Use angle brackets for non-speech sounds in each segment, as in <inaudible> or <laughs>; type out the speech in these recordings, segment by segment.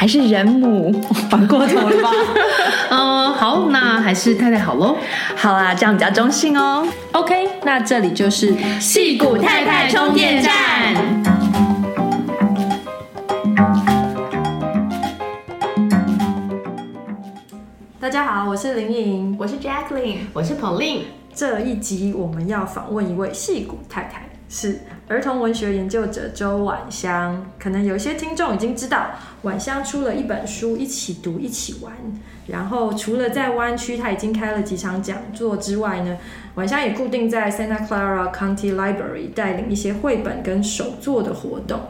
还是人母，<laughs> 反过头了吧？<laughs> 嗯，好，那还是太太好喽。好啊，这样比较中性哦。OK，那这里就是戏骨太太充电站。大家好，我是林颖，我是 Jacqueline，我是 Pauline。这一集我们要访问一位戏骨太太。是儿童文学研究者周婉香，可能有些听众已经知道，婉香出了一本书《一起读一起玩》，然后除了在湾区，他已经开了几场讲座之外呢，晚香也固定在 Santa Clara County Library 带领一些绘本跟手作的活动。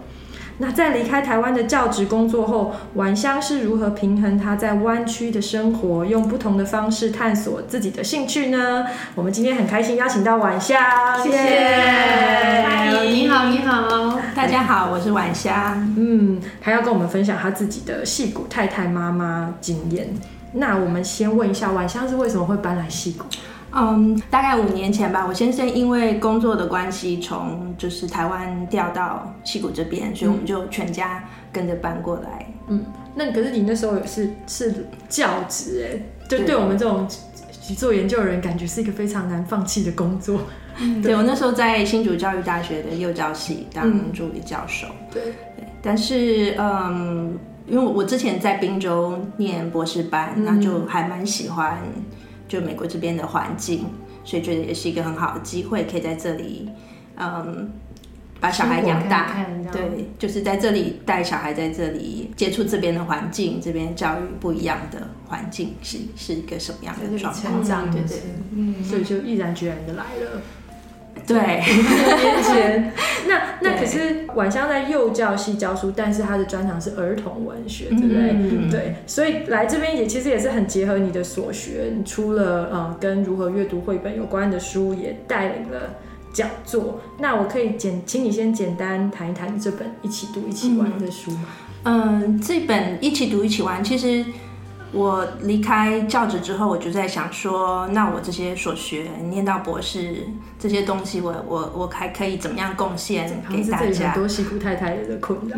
那在离开台湾的教职工作后，晚香是如何平衡他在湾区的生活，用不同的方式探索自己的兴趣呢？我们今天很开心邀请到晚香，谢谢。嗨，你好，你好，大家好，我是晚香。嗯，还要跟我们分享他自己的戏骨太太妈妈经验。那我们先问一下，晚香是为什么会搬来戏谷？嗯，um, 大概五年前吧，我先生因为工作的关系，从就是台湾调到溪谷这边，所以我们就全家跟着搬过来。嗯，那可是你那时候也是是教职哎，就对我们这种做研究的人，感觉是一个非常难放弃的工作。<laughs> 对，对我那时候在新竹教育大学的幼教系当助理教授。嗯、对，对，但是嗯，因为我之前在滨州念博士班，嗯、那就还蛮喜欢。就美国这边的环境，所以觉得也是一个很好的机会，可以在这里，嗯，把小孩养大。看看对，就是在这里带小孩，在这里接触这边的环境，这边教育不一样的环境是是一个什么样的状况？成长，对对，嗯，所以就毅然决然的来了。对，年前，那那可是晚香在幼教系教书，但是他的专长是儿童文学，对不对？嗯、对，所以来这边也其实也是很结合你的所学，你除了呃跟如何阅读绘本有关的书，也带领了讲座。那我可以简，请你先简单谈一谈这本一起读一起玩的书吗？嗯，这本一起读一起玩，其实。我离开教职之后，我就在想说，那我这些所学，念到博士这些东西我，我我我还可以怎么样贡献给大家？很多矽谷太太的困扰。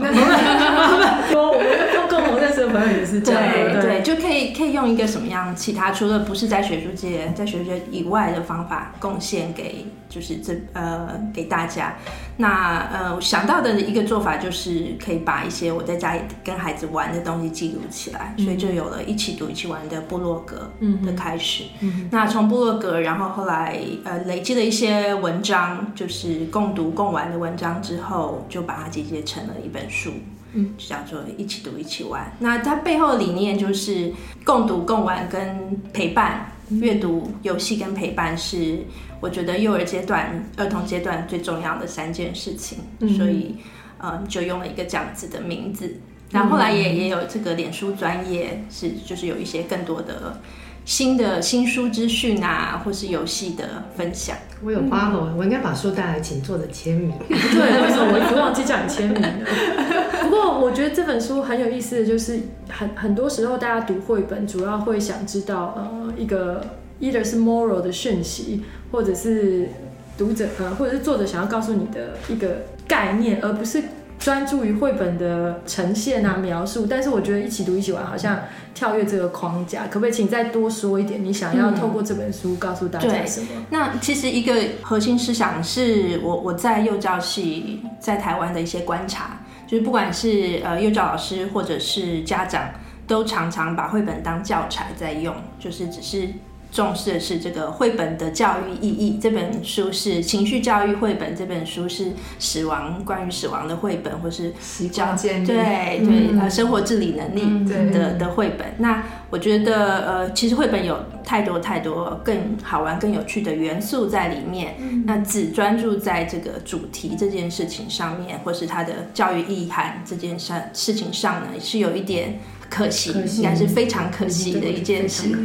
说我们共共同认识的朋友也是这样，对对，对，就可以可以用一个什么样其他除了不是在学术界，在学术界以外的方法贡献给。就是这呃给大家，那呃想到的一个做法就是可以把一些我在家里跟孩子玩的东西记录起来，嗯、所以就有了一起读一起玩的部落格的开始。嗯嗯、那从部落格，然后后来呃累积了一些文章，就是共读共玩的文章之后，就把它集结成了一本书，嗯，就叫做一起读一起玩。那它背后的理念就是共读共玩跟陪伴，阅读、游戏跟陪伴是。我觉得幼儿阶段、儿童阶段最重要的三件事情，嗯、所以，呃，就用了一个这样子的名字。然后后来也也有这个脸书专业，是就是有一些更多的新的新书资讯啊，或是游戏的分享。我有 follow，、嗯、我应该把书带来，请作者签名。<laughs> 对，为什么我一直忘记叫你签名呢？<laughs> 不过我觉得这本书很有意思的就是，很很多时候大家读绘本，主要会想知道呃一个。either 是 moral 的讯息，或者是读者呃，或者是作者想要告诉你的一个概念，而不是专注于绘本的呈现啊描述。但是我觉得一起读一起玩好像跳跃这个框架，可不可以请再多说一点？你想要透过这本书告诉大家什么？嗯、那其实一个核心思想是我我在幼教系在台湾的一些观察，就是不管是呃幼教老师或者是家长。都常常把绘本当教材在用，就是只是。重视的是这个绘本的教育意义。这本书是情绪教育绘本，这本书是死亡关于死亡的绘本，或是教建对对呃生活自理能力的的绘本。那我觉得呃，其实绘本有太多太多更好玩、更有趣的元素在里面。那只专注在这个主题这件事情上面，或是它的教育意涵这件事事情上呢，是有一点可惜，应该是非常可惜的一件事。<laughs> <laughs>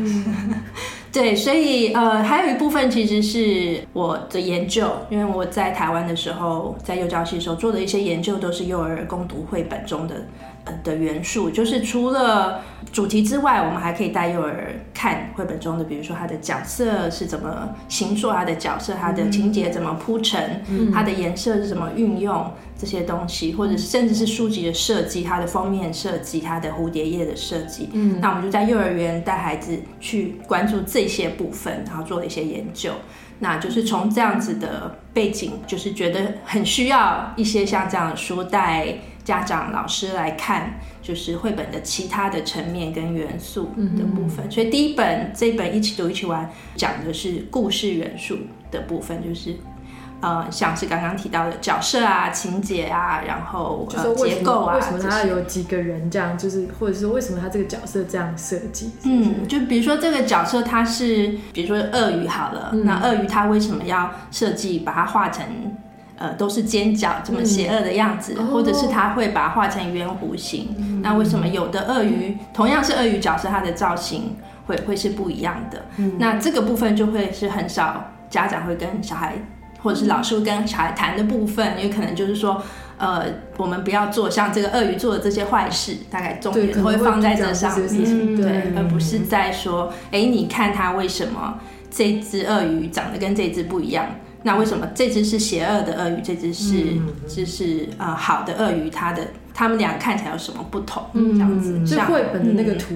<laughs> 对，所以呃，还有一部分其实是我的研究，因为我在台湾的时候，在幼教系的时候做的一些研究，都是幼儿共读绘本中的的元素，就是除了主题之外，我们还可以带幼儿看绘本中的，比如说他的角色是怎么形塑，他的角色，他的情节怎么铺陈，他的颜色是怎么运用。这些东西，或者是甚至是书籍的设计，它的封面设计，它的蝴蝶页的设计，嗯，那我们就在幼儿园带孩子去关注这些部分，然后做了一些研究。那就是从这样子的背景，就是觉得很需要一些像这样的书带家长、老师来看，就是绘本的其他的层面跟元素的部分。所以第一本这一本一起读一起玩，讲的是故事元素的部分，就是。呃，像是刚刚提到的角色啊、情节啊，然后呃结构啊，为什么他有几个人这样？就是或者是为什么他这个角色这样设计？嗯，就比如说这个角色他是，比如说鳄鱼好了，嗯、那鳄鱼他为什么要设计把它画成呃都是尖角这么邪恶的样子？嗯、或者是它会把它画成圆弧形？嗯、那为什么有的鳄鱼、嗯、同样是鳄鱼角色，它的造型会会是不一样的？嗯、那这个部分就会是很少家长会跟小孩。或者是老师会跟小孩谈的部分，也可能就是说，呃，我们不要做像这个鳄鱼做的这些坏事，大概重点会放在这上面，对，对，而不是在说，哎，你看它为什么这只鳄鱼长得跟这只不一样？那为什么这只是邪恶的鳄鱼，这只是这是呃好的鳄鱼？它的它们俩看起来有什么不同？这样子，像绘本的那个图。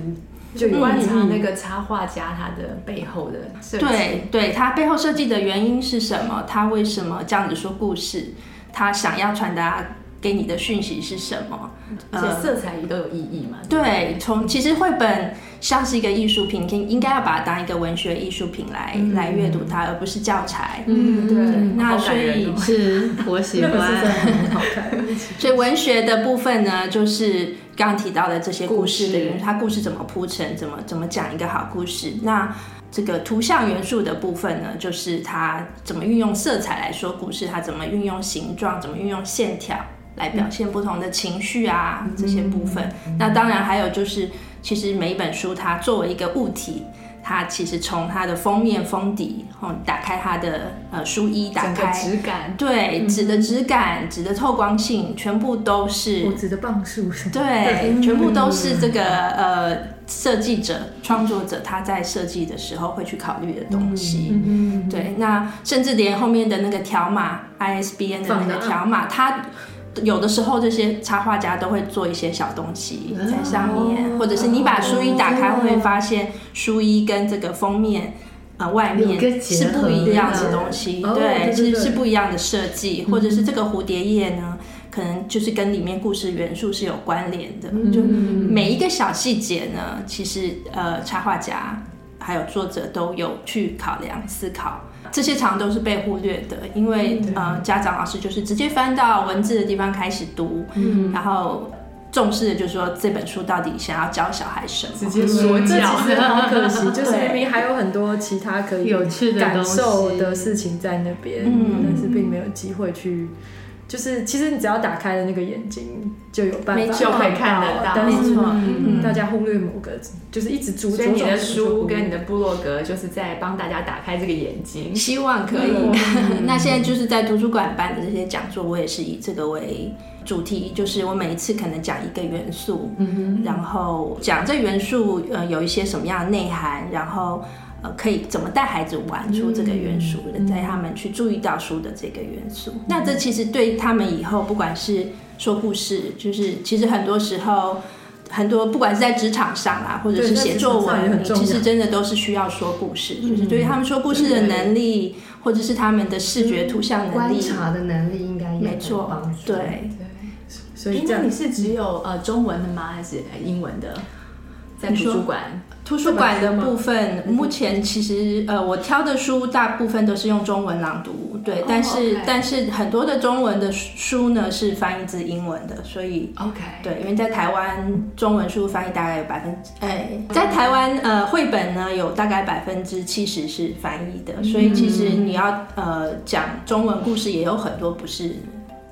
就观察那个插画家他的背后的设计，对对，他背后设计的原因是什么？他为什么这样子说故事？他想要传达给你的讯息是什么？这些色彩也都有意义嘛？对，从其实绘本像是一个艺术品，应应该要把它当一个文学艺术品来、嗯、来阅读它，而不是教材。嗯，对。那所以是我喜欢，很好看。所以文学的部分呢，就是。刚刚提到的这些故事它故事怎么铺陈，怎么怎么讲一个好故事？那这个图像元素的部分呢，就是它怎么运用色彩来说故事，它怎么运用形状，怎么运用线条来表现不同的情绪啊，嗯、这些部分。嗯、那当然还有就是，其实每一本书它作为一个物体。它其实从它的封面封底，哦，打开它的呃书衣，打开质感，对，纸的质感，纸的透光性，全部都是纸的磅数，对，全部都是这个呃设计者、创作者他在设计的时候会去考虑的东西。嗯对，那甚至连后面的那个条码，ISBN 的那个条码，它。有的时候，这些插画家都会做一些小东西在上面，或者是你把书衣打开，会发现书衣跟这个封面，呃，外面是不一样的东西，对，是是不一样的设计，或者是这个蝴蝶叶呢，可能就是跟里面故事元素是有关联的，就每一个小细节呢，其实呃，插画家还有作者都有去考量思考。这些常都是被忽略的，因为呃，家长老师就是直接翻到文字的地方开始读，嗯，然后重视的就是说这本书到底想要教小孩什么，直接说教，这其实好可惜，就是明明还有很多其他可以有趣的感受的事情在那边，嗯，但是并没有机会去。就是其实你只要打开了那个眼睛，就有办法就可以看得到。没错，嗯，大家忽略某个，就是一直注。所以你的书跟你的部落格，就是在帮大家打开这个眼睛。希望可以。<laughs> 那现在就是在图书馆办的这些讲座，我也是以这个为主题，就是我每一次可能讲一个元素，嗯，然后讲这元素呃有一些什么样的内涵，然后。呃，可以怎么带孩子玩出这个元素的，带他们去注意到书的这个元素。那这其实对他们以后，不管是说故事，就是其实很多时候，很多不管是在职场上啊，或者是写作文，其实真的都是需要说故事，就是对于他们说故事的能力，或者是他们的视觉图像能力、观察的能力，应该也没错。对对，所以那你是只有呃中文的吗？还是英文的？在图书馆。图书馆的部分，目前其实呃，我挑的书大部分都是用中文朗读，对，哦、但是.但是很多的中文的书呢是翻译自英文的，所以 OK，对，因为在台湾中文书翻译大概有百分之，哎，在台湾呃绘本呢有大概百分之七十是翻译的，所以其实你要呃讲中文故事也有很多不是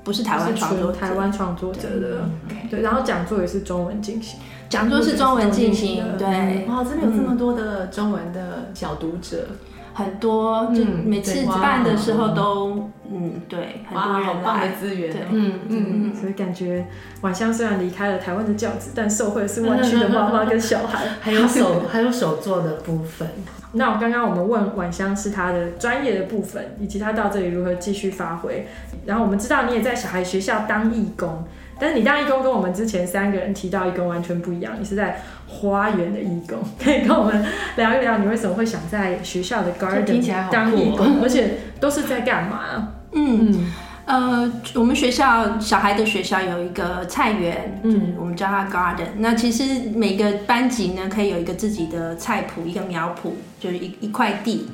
不是台湾创作台湾创作者的，对，然后讲座也是中文进行。讲座是中文进行，对，哇，真的有这么多的中文的小读者，嗯、很多，就每次办的时候都，嗯，对，很多人好棒的资源，对，嗯嗯，所以感觉晚香虽然离开了台湾的教子，但受惠是湾 <laughs> 区的妈妈跟小孩，<laughs> 还有手 <laughs> 还有手作的部分。那我刚刚我们问晚香是她的专业的部分，以及她到这里如何继续发挥，然后我们知道你也在小孩学校当义工。但是你当义工跟我们之前三个人提到义工完全不一样，你是在花园的义工，可以跟我们聊一聊你为什么会想在学校的 garden <laughs> 当义工，而且都是在干嘛？嗯呃，我们学校小孩的学校有一个菜园，嗯，我们叫它 garden。那其实每个班级呢，可以有一个自己的菜圃，一个苗圃，就是一一块地。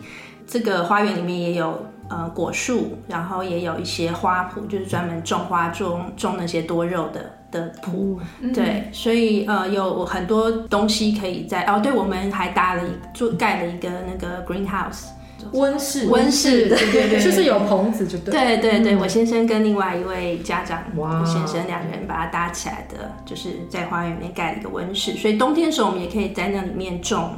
这个花园里面也有。呃，果树，然后也有一些花圃，就是专门种花、种种那些多肉的的圃。嗯、对，所以呃，有很多东西可以在哦。对，我们还搭了一就盖了一个那个 greenhouse 温室，温室，对对对，就是有棚子就对。对对对，我先生跟另外一位家长，我先生两个人把它搭起来的，就是在花园里面盖了一个温室，所以冬天的时候我们也可以在那里面种。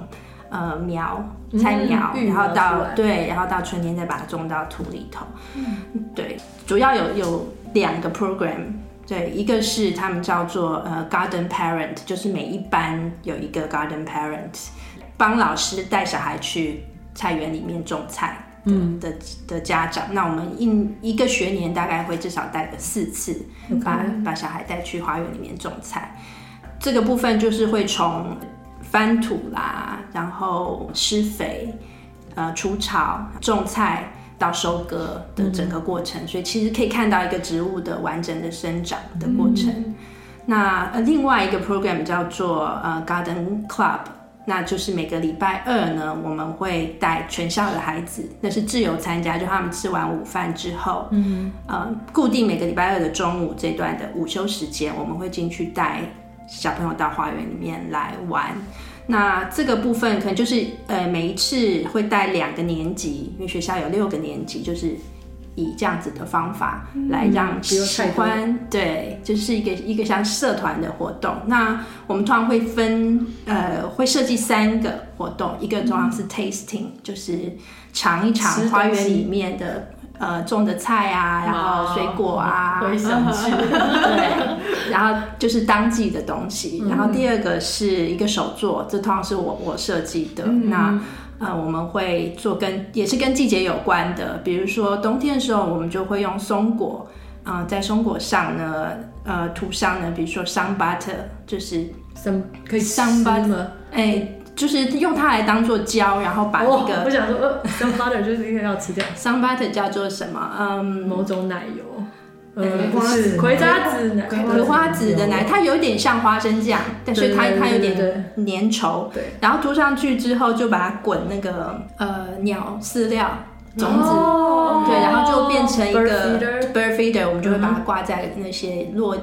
呃，苗菜苗，嗯、然后到对，然后到春天再把它种到土里头。嗯，对，主要有有两个 program，对，一个是他们叫做呃 garden parent，就是每一班有一个 garden parent，帮老师带小孩去菜园里面种菜的、嗯、的的家长。那我们一一个学年大概会至少带个四次，把把小孩带去花园里面种菜。这个部分就是会从。翻土啦，然后施肥，呃，除草、种菜到收割的整个过程，嗯、所以其实可以看到一个植物的完整的生长的过程。嗯、那呃，另外一个 program 叫做呃 Garden Club，那就是每个礼拜二呢，我们会带全校的孩子，那是自由参加，就他们吃完午饭之后，嗯，呃，固定每个礼拜二的中午这段的午休时间，我们会进去带。小朋友到花园里面来玩，那这个部分可能就是呃每一次会带两个年级，因为学校有六个年级，就是以这样子的方法来让喜欢，对，就是一个一个像社团的活动。那我们通常会分呃会设计三个活动，一个通常是 tasting，就是尝一尝花园里面的。呃，种的菜啊，然后水果啊，会想吃，对，然后就是当季的东西。然后第二个是一个手作，这通常是我我设计的。嗯、那呃，我们会做跟也是跟季节有关的，比如说冬天的时候，我们就会用松果，啊、呃，在松果上呢，呃，涂上呢，比如说 sun butter，就是 sun 可以 sun butter，哎。就是用它来当做胶，然后把那个、哦、我想说，呃，sun butter 就是应该要吃掉。sun butter 叫做什么？嗯，某种奶油，呃，葵花籽奶，葵花籽的奶，它有点像花生酱，但是它它有点粘稠。对，然后涂上去之后，就把它滚那个呃鸟饲料种子，哦、对，然后就变成一个 bird feeder，我们就会把它挂在那些落。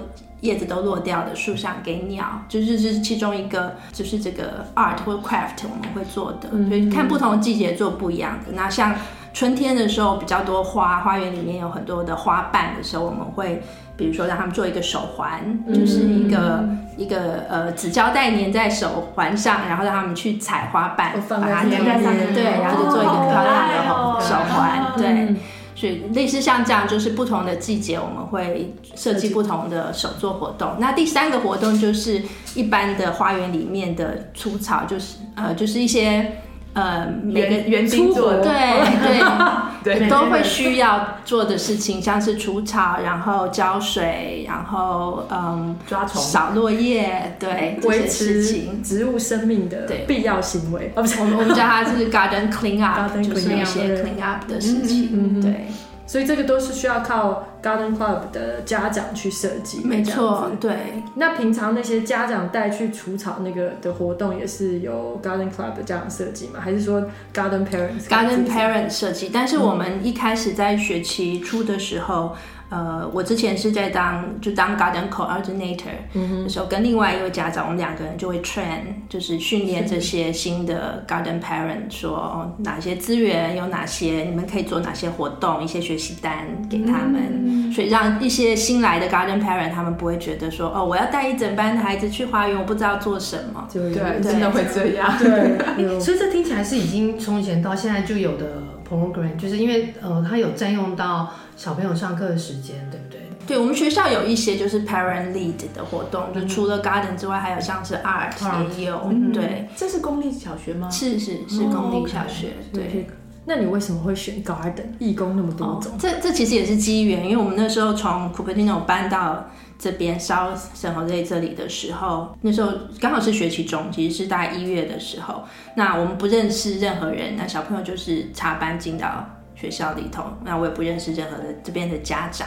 叶子都落掉的树上给鸟，就是这是其中一个，就是这个 art 或 craft 我们会做的，所以看不同的季节做不一样的。那像春天的时候比较多花，花园里面有很多的花瓣的时候，我们会比如说让他们做一个手环，就是一个、嗯、一个呃纸胶带粘在手环上，然后让他们去采花瓣，把它粘在上面，对，然后就做一个漂亮的手环，对。所以类似像这样，就是不同的季节，我们会设计不同的手作活动。那第三个活动就是一般的花园里面的除草，就是呃，就是一些。呃，每个园丁做的，对 <laughs> 对对，都会需要做的事情，像是除草，然后浇水，然后嗯，抓虫、扫落叶，对，维持植物生命的必要行为。哦，不是，我们我们叫它是 garden clean up，<laughs> 就是一些 clean up 的事情，对。所以这个都是需要靠 Garden Club 的家长去设计。没错，对。那平常那些家长带去除草那个的活动，也是由 Garden Club 的家长设计吗？还是说 Garden Parents？Garden Parents 设计，但是我们一开始在学期初的时候。呃，我之前是在当就当 garden coordinator 的时候，跟另外一位家长，我们两个人就会 train，就是训练这些新的 garden parent，说哦哪些资源有哪些，你们可以做哪些活动，一些学习单给他们，所以让一些新来的 garden parent 他们不会觉得说哦，我要带一整班的孩子去花园，我不知道做什么。对，真的会这样。对，<laughs> 所以这听起来是已经从以前到现在就有的 program，就是因为呃，它有占用到。小朋友上课的时间，对不对？对，我们学校有一些就是 parent lead 的活动，嗯、就除了 garden 之外，还有像是 art 也有。嗯、对，这是公立小学吗？是是是公立小学。对，那你为什么会选 garden？义工那么多种，哦、这这其实也是机缘，因为我们那时候从 Cupertino 搬到这边 South San Jose 这里的时候，那时候刚好是学期中，其实是大概一月的时候。那我们不认识任何人，那小朋友就是插班进到。学校里头，那我也不认识任何的这边的家长。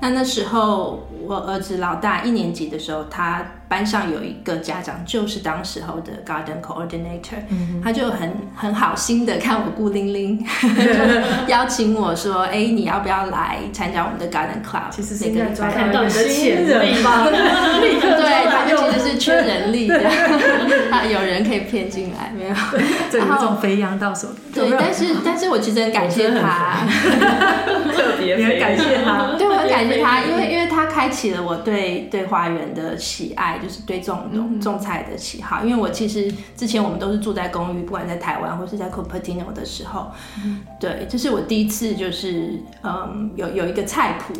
那那时候我儿子老大一年级的时候，他班上有一个家长就是当时候的 garden coordinator，、嗯、他就很很好心的看我孤零零，<laughs> 就邀请我说：“哎、欸，你要不要来参加我们的 garden club？” 其实是应该抓到你的潜力吧？对，<laughs> 他就其实是缺人力的，<laughs> 他有人可以骗进来，没有？对，有这种肥羊到手。对，但是但是我其实很感谢他，特别很感谢他，对，我很感谢他，因为因为他开启了我对对花园的喜爱，就是对种种种菜的喜好。因为我其实之前我们都是住在公寓，不管在台湾或是在 Cupertino 的时候，对，这是我第一次就是嗯有有一个菜谱，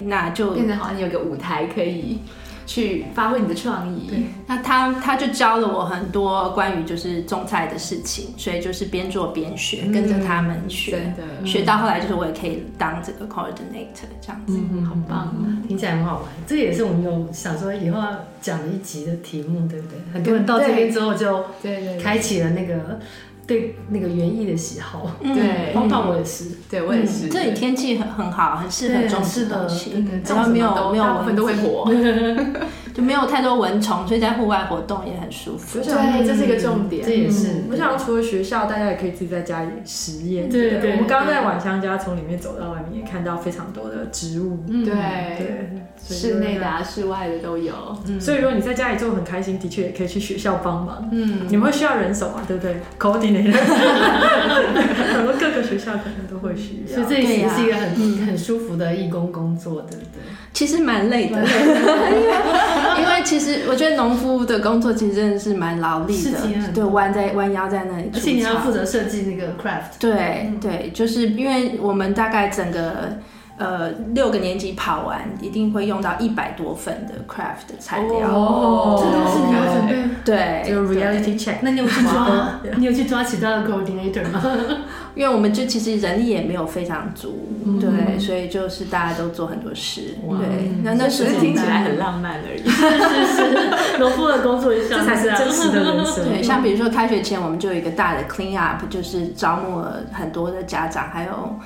那就变成好像有个舞台可以。去发挥你的创意。对，那他他就教了我很多关于就是种菜的事情，所以就是边做边学，嗯、跟着他们学，学到后来就是我也可以当这个 coordinator 这样子，嗯，好棒，听起来很好玩。这也是我们有想说以后要讲一集的题目，对不对？很多人到这边之后就对对开启了那个。对那个园艺的喜好，对，包括我也是，对我也是。这里天气很很好，很适合种植东西，只要没有没有蚊都会活，<laughs> 就没有太多蚊虫，所以在户外活动也很舒服。对，这是一个重点。这也是，我想除了学校，大家也可以自己在家里实验。对对。我们刚刚在晚香家从里面走到外面，也看到非常多的植物。对对。室内的啊，室外的都有。所以如果你在家里做很开心，的确也可以去学校帮忙。嗯。你们会需要人手嘛？对不对 colding 的人？很多各个学校可能都会需要，所以这也是一个很很舒服的义工工作，对不对？其实蛮累的，<laughs> <laughs> 因为其实我觉得农夫的工作其实真的是蛮劳力的，对，弯在弯腰在那里，而且你要负责设计那个 craft。对对，就是因为我们大概整个。呃，六个年级跑完一定会用到一百多份的 craft 的材料哦，这都是你要准备。对，就 reality check。那你有去抓？你有去抓其他的 coordinator 吗？<laughs> 因为我们就其实人力也没有非常足，对，所以就是大家都做很多事。对，那那时候听起来很浪漫而已。是是是，农夫的工作这才是真实的人生。对，像比如说开学前，我们就有一个大的 clean up，就是招募了很多的家长，还有。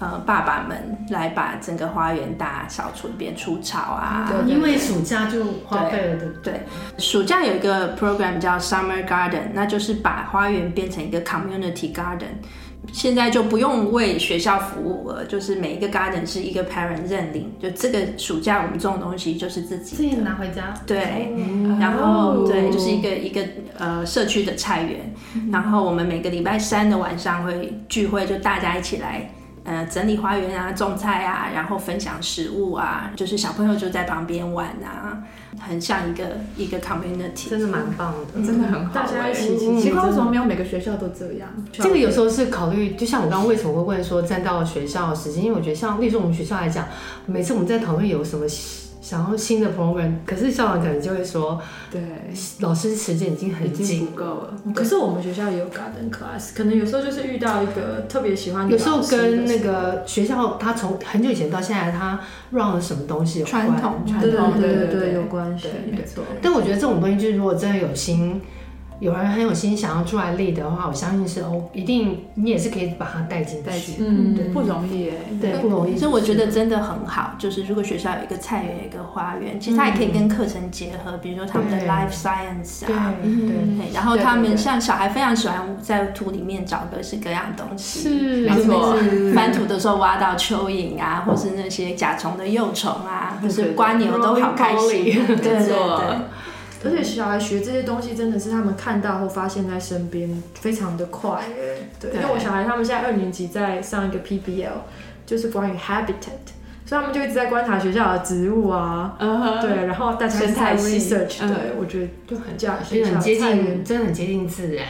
呃，爸爸们来把整个花园大扫除一遍，除草啊。对，因为暑假就花费了的。对，暑假有一个 program 叫 Summer Garden，那就是把花园变成一个 community garden。现在就不用为学校服务了，就是每一个 garden 是一个 parent 认领，就这个暑假我们种的东西就是自己自己拿回家。对，然后对，就是一个一个呃社区的菜园，然后我们每个礼拜三的晚上会聚会，就大家一起来。呃，整理花园啊，种菜啊，然后分享食物啊，就是小朋友就在旁边玩啊，很像一个一个 community，真的蛮棒的，嗯、真的很好。大家一起，奇怪为什么没有每个学校都这样？这个有时候是考虑，就像我刚刚为什么会问说占到学校的时间，因为我觉得像例如我们学校来讲，每次我们在讨论有什么。想要新的 program，可是校长可能就会说，对，老师时间已经很紧，不够了。可是我们学校也有 garden class，可能有时候就是遇到一个特别喜欢的，有时候跟那个学校他从很久以前到现在他 run 了什么东西有关，传统，传统，对对对对，有关系，没错。但我觉得这种东西就是如果真的有心。有人很有心想要出来立的话，我相信是哦，一定你也是可以把它带进去。嗯，对，不容易哎，对，不容易。所以我觉得真的很好，就是如果学校有一个菜园，一个花园，其实它也可以跟课程结合，比如说他们的 life science 啊，对对。然后他们像小孩非常喜欢在土里面找各式各样东西，是没错。翻土的时候挖到蚯蚓啊，或是那些甲虫的幼虫啊，或是蜗牛都好开心。对对对。而且小孩学这些东西真的是他们看到后发现在身边，非常的快耶。对，因为我小孩他们现在二年级在上一个 PBL，就是关于 habitat，所以他们就一直在观察学校的植物啊。嗯对，然后大家在 research，对我觉得就很这样，很接近，真的很接近自然。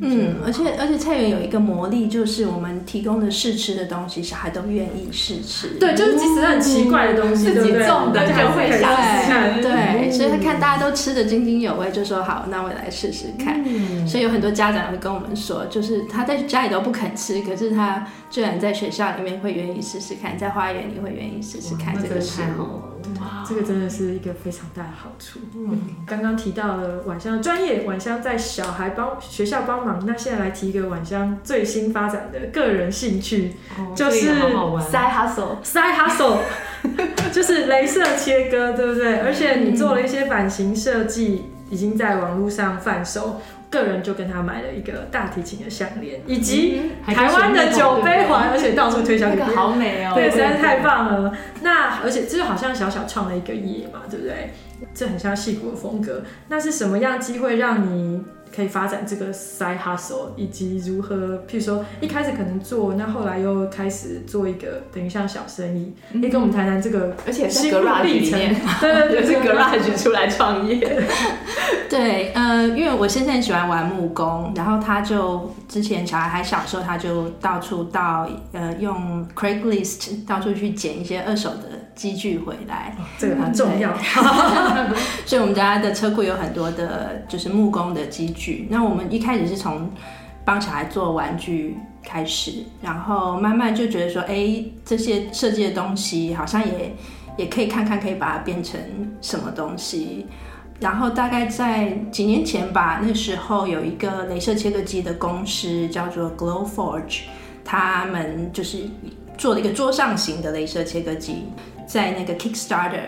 嗯，而且而且菜园有一个魔力，就是我们提供的试吃的东西，小孩都愿意试吃。对，就是即使很奇怪的东西，自己种的就会试试看。对，所以他看大家都吃的津津有味，就说好，那我也来试试看。所以有很多家长会跟我们说，就是他在家里都不肯吃，可是他居然在学校里面会愿意试试看，在花园里会愿意试试看这个时候。哇，这个真的是一个非常大的好处。嗯，刚刚提到了晚香专业，晚香在小孩帮学校帮忙。那现在来提一个晚香最新发展的个人兴趣，哦、就是 side hustle，side hustle，<laughs> 就是镭射切割，对不对？而且你做了一些版型设计，已经在网络上贩售。个人就跟他买了一个大提琴的项链，以及台湾的酒杯且到处推销给别人。好美哦！对，实在是太棒了。那而且这就好像小小创了一个业嘛，对不对？这很像戏骨的风格。那是什么样机会让你？可以发展这个 side hustle，以及如何，譬如说一开始可能做，那后来又开始做一个等于像小生意，可以、嗯、跟我们谈谈这个，而且是 garage 里面，对对对，是 <laughs> garage 出来创业。<laughs> 对，呃，因为我先生很喜欢玩木工，然后他就之前小孩还小时候，他就到处到呃用 Craigslist 到处去捡一些二手的。机具回来，这个很重要。<laughs> 所以，我们家的车库有很多的，就是木工的机具。那我们一开始是从帮小孩做玩具开始，然后慢慢就觉得说，哎，这些设计的东西好像也也可以看看，可以把它变成什么东西。然后大概在几年前吧，那时候有一个镭射切割机的公司叫做 Glowforge，他们就是做了一个桌上型的镭射切割机。在那个 Kickstarter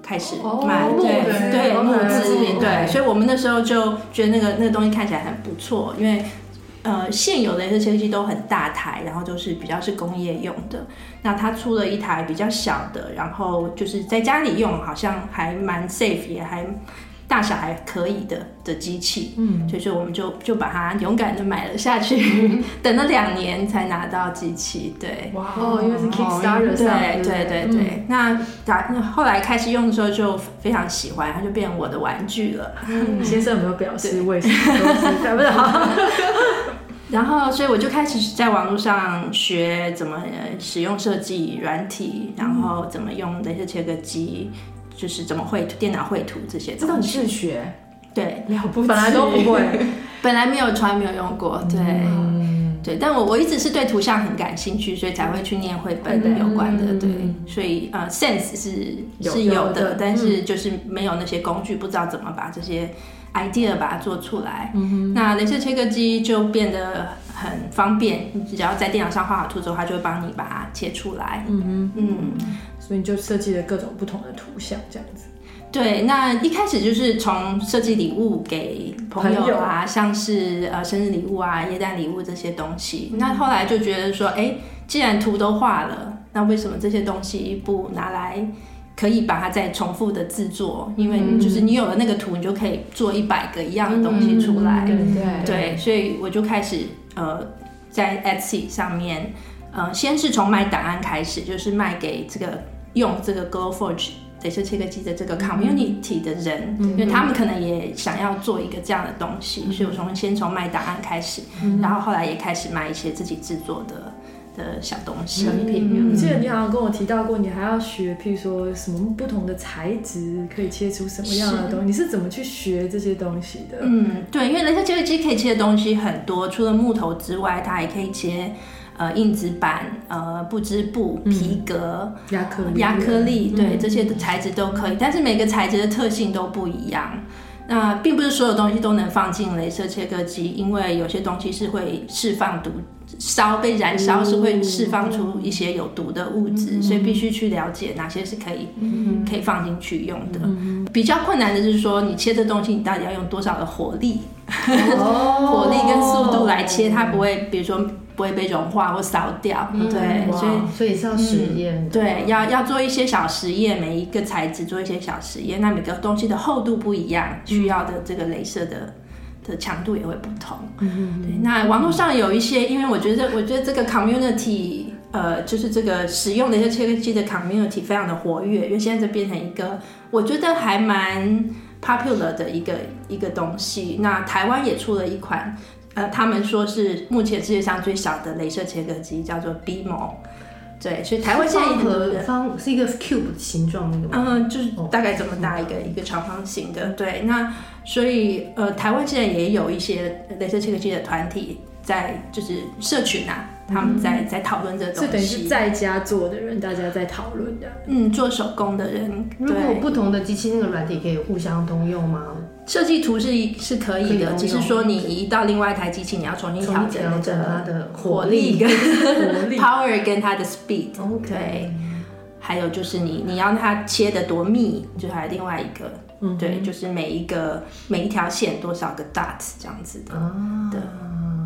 开始卖，oh, 对对募资，对，所以我们那时候就觉得那个那个东西看起来很不错，因为呃现有的镭射切割机都很大台，然后都是比较是工业用的，那他出了一台比较小的，然后就是在家里用好像还蛮 safe，也还。大小还可以的的机器，嗯，所以说我们就就把它勇敢的买了下去，<laughs> 等了两年才拿到机器，对，哇。哦，因为是 Kickstarter 上，对对对？对，那打那后来开始用的时候就非常喜欢，它就变成我的玩具了。嗯，<laughs> 先生有没有表示？为什么？对不对？<laughs> 然后所以我就开始在网络上学怎么使用设计软体，然后怎么用镭射切割机。就是怎么绘图，电脑绘图这些，这都你自学，对，了不起，本来都不会，<laughs> 本来没有，从来没有用过，对，嗯、对，但我我一直是对图像很感兴趣，所以才会去念绘本的有关的，对，所以呃，sense 是是有的但是就是没有那些工具，不知道怎么把这些 idea 把它做出来。嗯、哼那镭射切割机就变得很方便，你只要在电脑上画好图之后，它就会帮你把它切出来。嗯哼嗯。所以你就设计了各种不同的图像，这样子。对，那一开始就是从设计礼物给朋友啊，友像是呃生日礼物啊、耶诞礼物这些东西。嗯、那后来就觉得说，哎、欸，既然图都画了，那为什么这些东西不拿来可以把它再重复的制作？因为就是你有了那个图，你就可以做一百个一样的东西出来。对对对，所以我就开始呃在 Etsy 上面，呃，先是从卖档案开始，就是卖给这个。用这个 Glowforge 镭射切割机的这个 community 的人，嗯、因为他们可能也想要做一个这样的东西，嗯、所以我从先从卖档案开始，嗯、然后后来也开始卖一些自己制作的的小东西成品。我、嗯、记得你好像跟我提到过，你还要学，譬如说什么不同的材质可以切出什么样的东西，你是怎么去学这些东西的？嗯，对，因为镭射切割机可以切的东西很多，除了木头之外，它还可以切。呃，硬纸板、呃，不织布、皮革、亚克力、亚克力，对，这些的材质都可以，但是每个材质的特性都不一样。那并不是所有东西都能放进镭射切割机，因为有些东西是会释放毒，烧被燃烧是会释放出一些有毒的物质，嗯、所以必须去了解哪些是可以、嗯、可以放进去用的。嗯、比较困难的就是说，你切这东西，你到底要用多少的火力？哦、<laughs> 火力跟速度来切，它不会，比如说。不会被融化或烧掉，嗯、对，所以所以是要实验、嗯，对，要要做一些小实验，每一个材质做一些小实验，那每个东西的厚度不一样，需要的这个镭射的的强度也会不同。嗯对，那网络上有一些，因为我觉得，我觉得这个 community，呃，就是这个使用的一些切割机的 community 非常的活跃，因为现在就变成一个，我觉得还蛮 popular 的一个一个东西。那台湾也出了一款。呃，他们说是目前世界上最小的镭射切割机，叫做 BMO。对，所以台湾现在一个方是一个 cube 形状那个，嗯，就是大概这么大一个、哦、一个长方形的。对，那所以呃，台湾现在也有一些镭射切割机的团体在，就是社群啊。他们在在讨论这东西，这等于是在家做的人，大家在讨论的。嗯，做手工的人，如果不同的机器，那个软体可以互相通用吗？设计图是是可以的，只是说你移到另外一台机器，你要重新调整整它的火力跟 <laughs> power 跟它的 speed。OK，，还有就是你你要它切的多密，就是还有另外一个，对，就是每一个每一条线多少个 dot 这样子的的。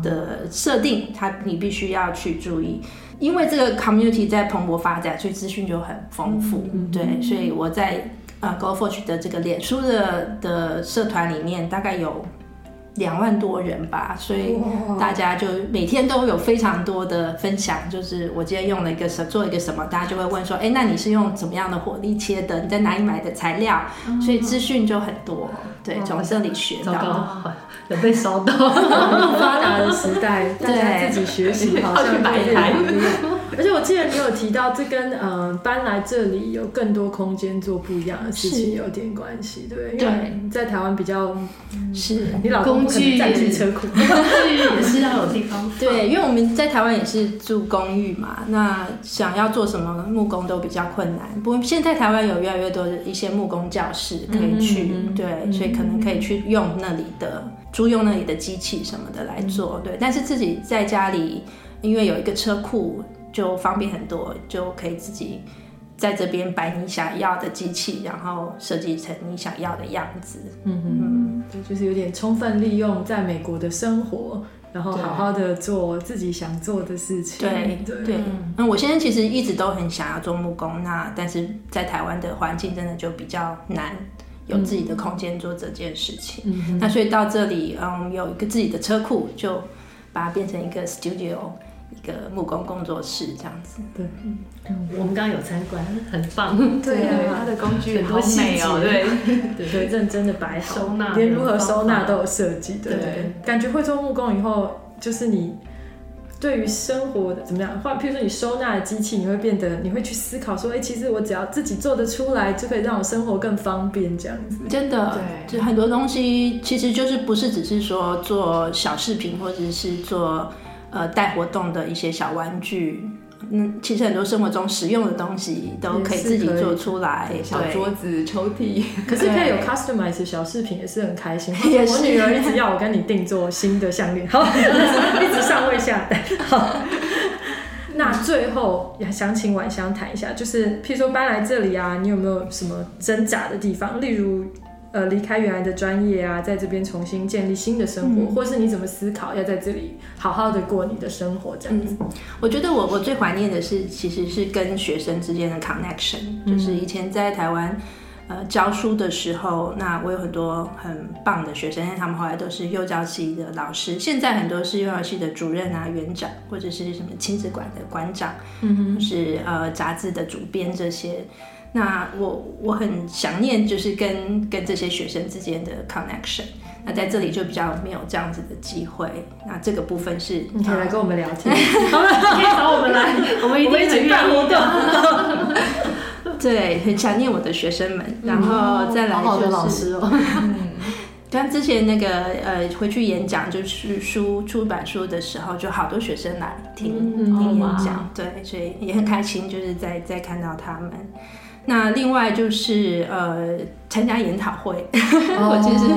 的设定，它你必须要去注意，因为这个 community 在蓬勃发展，所以资讯就很丰富。嗯、对，所以我在呃 Glowforge 的这个脸书的的社团里面，大概有。两万多人吧，所以大家就每天都有非常多的分享。就是我今天用了一个什做一个什么，大家就会问说：“哎，那你是用怎么样的火力切的？你在哪里买的材料？”所以资讯就很多。对，从这里学到，有被烧到。发达的时代，大家自己学习好像买一台。而且我记得你有提到，这跟嗯搬来这里有更多空间做不一样的事情有点关系，对不对？对，在台湾比较是你老公。去占据车库，工具也是要有地方。<laughs> 对，因为我们在台湾也是住公寓嘛，那想要做什么木工都比较困难。不过现在台湾有越来越多的一些木工教室可以去，嗯、对，嗯、所以可能可以去用那里的租用那里的机器什么的来做。对，但是自己在家里，因为有一个车库，就方便很多，就可以自己。在这边摆你想要的机器，然后设计成你想要的样子。嗯嗯，对，就是有点充分利用在美国的生活，然后好好的做自己想做的事情。对对对。那我现在其实一直都很想要做木工，那但是在台湾的环境真的就比较难，有自己的空间做这件事情。嗯，那所以到这里，嗯，有一个自己的车库，就把它变成一个 studio。一个木工工作室这样子，对，嗯，我们刚刚有参观，很棒，对啊，它的工具很美哦，对，对，认真的摆好，收纳，连如何收纳都有设计，对。对，感觉会做木工以后，就是你对于生活的怎么样，或譬如说你收纳的机器，你会变得，你会去思考说，哎，其实我只要自己做得出来，就可以让我生活更方便，这样子，真的，对，就很多东西其实就是不是只是说做小饰品，或者是做。呃，带活动的一些小玩具，嗯，其实很多生活中实用的东西都可以自己做出来，小桌子、抽屉。<laughs> 可是可以有 customize 小饰品，也是很开心。<laughs> 也是我女儿一直要我跟你定做新的项链，好，<laughs> 一直上位下单。好，那最后也想请婉香谈一下，就是譬如说搬来这里啊，你有没有什么挣扎的地方？例如。呃，离开原来的专业啊，在这边重新建立新的生活，嗯、或是你怎么思考要在这里好好的过你的生活这样子？嗯、我觉得我我最怀念的是，其实是跟学生之间的 connection，嗯、就是以前在台湾呃教书的时候，那我有很多很棒的学生，因为他们后来都是幼教系的老师，现在很多是幼教系的主任啊、园长，或者是什么亲子馆的馆长，嗯哼，是呃杂志的主编这些。那我我很想念，就是跟跟这些学生之间的 connection。那在这里就比较没有这样子的机会。那这个部分是你可以来跟我们聊天，好了，可以找我们来，我们一定很愿意。<laughs> 对，很想念我的学生们，然后再来就是老师哦。<laughs> 像之前那个呃，回去演讲就是书出版书的时候，就好多学生来听听演讲，对，所以也很开心，就是在在看到他们。那另外就是呃，参加研讨会，<laughs> 我其实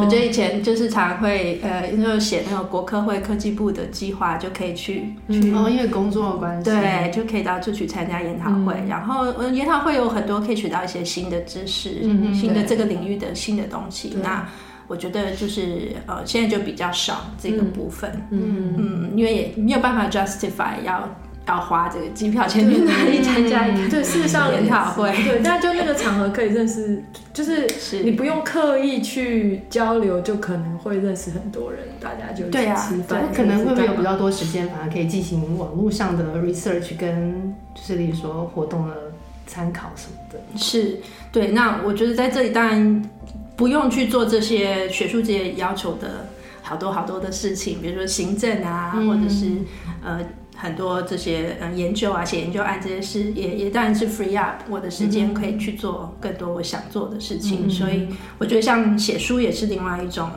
我觉得以前就是常会呃，就写那个国科会科技部的计划，就可以去去哦，因为工作的关系，对，就可以到处去参加研讨会。然后研讨会有很多可以学到一些新的知识，新的这个领域的新的东西。那我觉得就是呃，现在就比较少这个部分，嗯。嗯，因为也没有办法 justify 要。要花这个机票钱去哪里参加一个？对，<laughs> 事实上研讨会，对，但就那个场合可以认识，就是你不用刻意去交流，就可能会认识很多人，大家就对啊，吃饭，可能会不会有比较多时间，反而可以进行网络上的 research，跟就是例如说活动的参考什么的。是，对。那我觉得在这里当然不用去做这些学术界要求的好多好多的事情，比如说行政啊，嗯、或者是呃。很多这些嗯研究啊，写研究案这些事，也也当然是 free up 我的时间，可以去做更多我想做的事情。嗯、所以我觉得像写书也是另外一种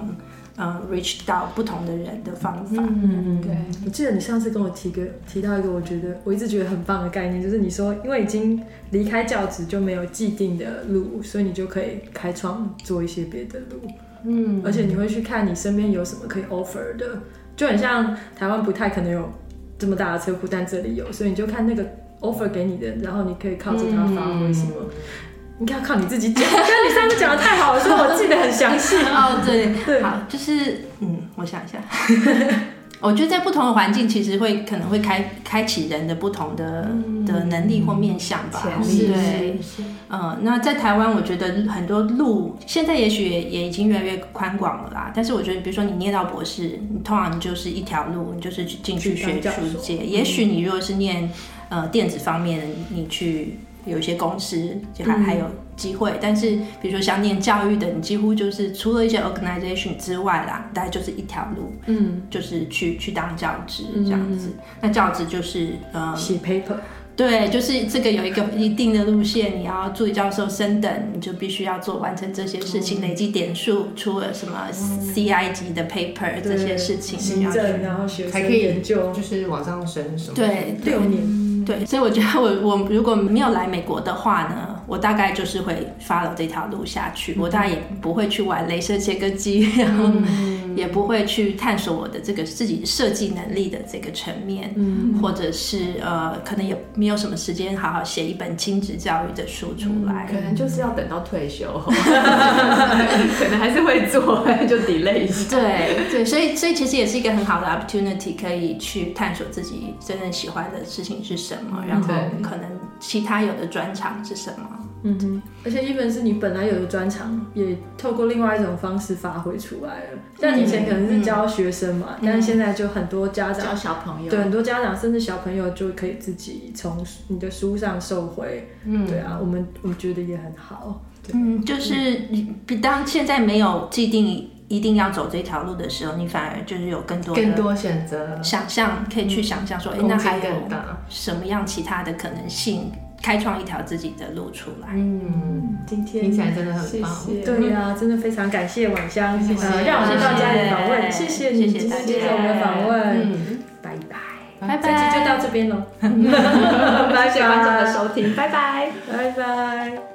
嗯 reach 到不同的人的方法。嗯嗯，对。我记得你上次跟我提个提到一个，我觉得我一直觉得很棒的概念，就是你说因为已经离开教职就没有既定的路，所以你就可以开创做一些别的路。嗯，而且你会去看你身边有什么可以 offer 的，就很像台湾不太可能有。这么大的车库，但这里有，所以你就看那个 offer 给你的，然后你可以靠着它发挥什么。嗯、你看，靠你自己讲。但你上次讲的太好了，所以我记得很详细。哦，对对，好，就是嗯，我想一下。<laughs> <laughs> <laughs> 我觉得在不同的环境，其实会可能会开开启人的不同的、嗯、的能力或面向吧。是对，嗯，那在台湾，我觉得很多路现在也许也也已经越来越宽广了啦。但是我觉得，比如说你念到博士，你通常就是一条路，你就是进去学术界。也许你如果是念呃电子方面，你去。有一些公司就还还有机会，嗯、但是比如说想念教育的，你几乎就是除了一些 organization 之外啦，大概就是一条路，嗯，就是去去当教职这样子。嗯、那教职就是呃写 paper，对，就是这个有一个一定的路线，你要助理教授升等，你就必须要做完成这些事情，嗯、累积点数，出了什么 CI 级的 paper、嗯、这些事情，行政然后学生研究。就是往上升什么，对，六年。对，所以我觉得我我如果没有来美国的话呢，我大概就是会 follow 这条路下去，嗯、我大概也不会去玩镭射切割机，然后也不会去探索我的这个自己设计能力的这个层面，嗯、或者是呃，可能也没有什么时间好好写一本亲子教育的书出来，可能就是要等到退休，<laughs> 可能还是会做，就 delay 一下。对对，所以所以其实也是一个很好的 opportunity，可以去探索自己真正喜欢的事情是什么。什么？然后可能其他有的专长是什么？嗯哼，而且 even 是你本来有的专长，也透过另外一种方式发挥出来了。像以前可能是教学生嘛，嗯、但是现在就很多家长教小朋友，对很多家长甚至小朋友就可以自己从你的书上受回。嗯，对啊，我们我觉得也很好。嗯，就是比当现在没有既定。一定要走这条路的时候，你反而就是有更多更多选择，想象可以去想象说，哎、嗯，那还有什么样其他的可能性，开创一条自己的路出来。嗯，今天听起来真的很棒。谢谢。对呀、啊，真的非常感谢晚香，谢谢、呃、让我们到家里访问，谢谢。你今天接受我们的访问，嗯、拜拜，拜拜，这期就到这边了，<laughs> 谢谢观众的收听，拜拜，拜拜。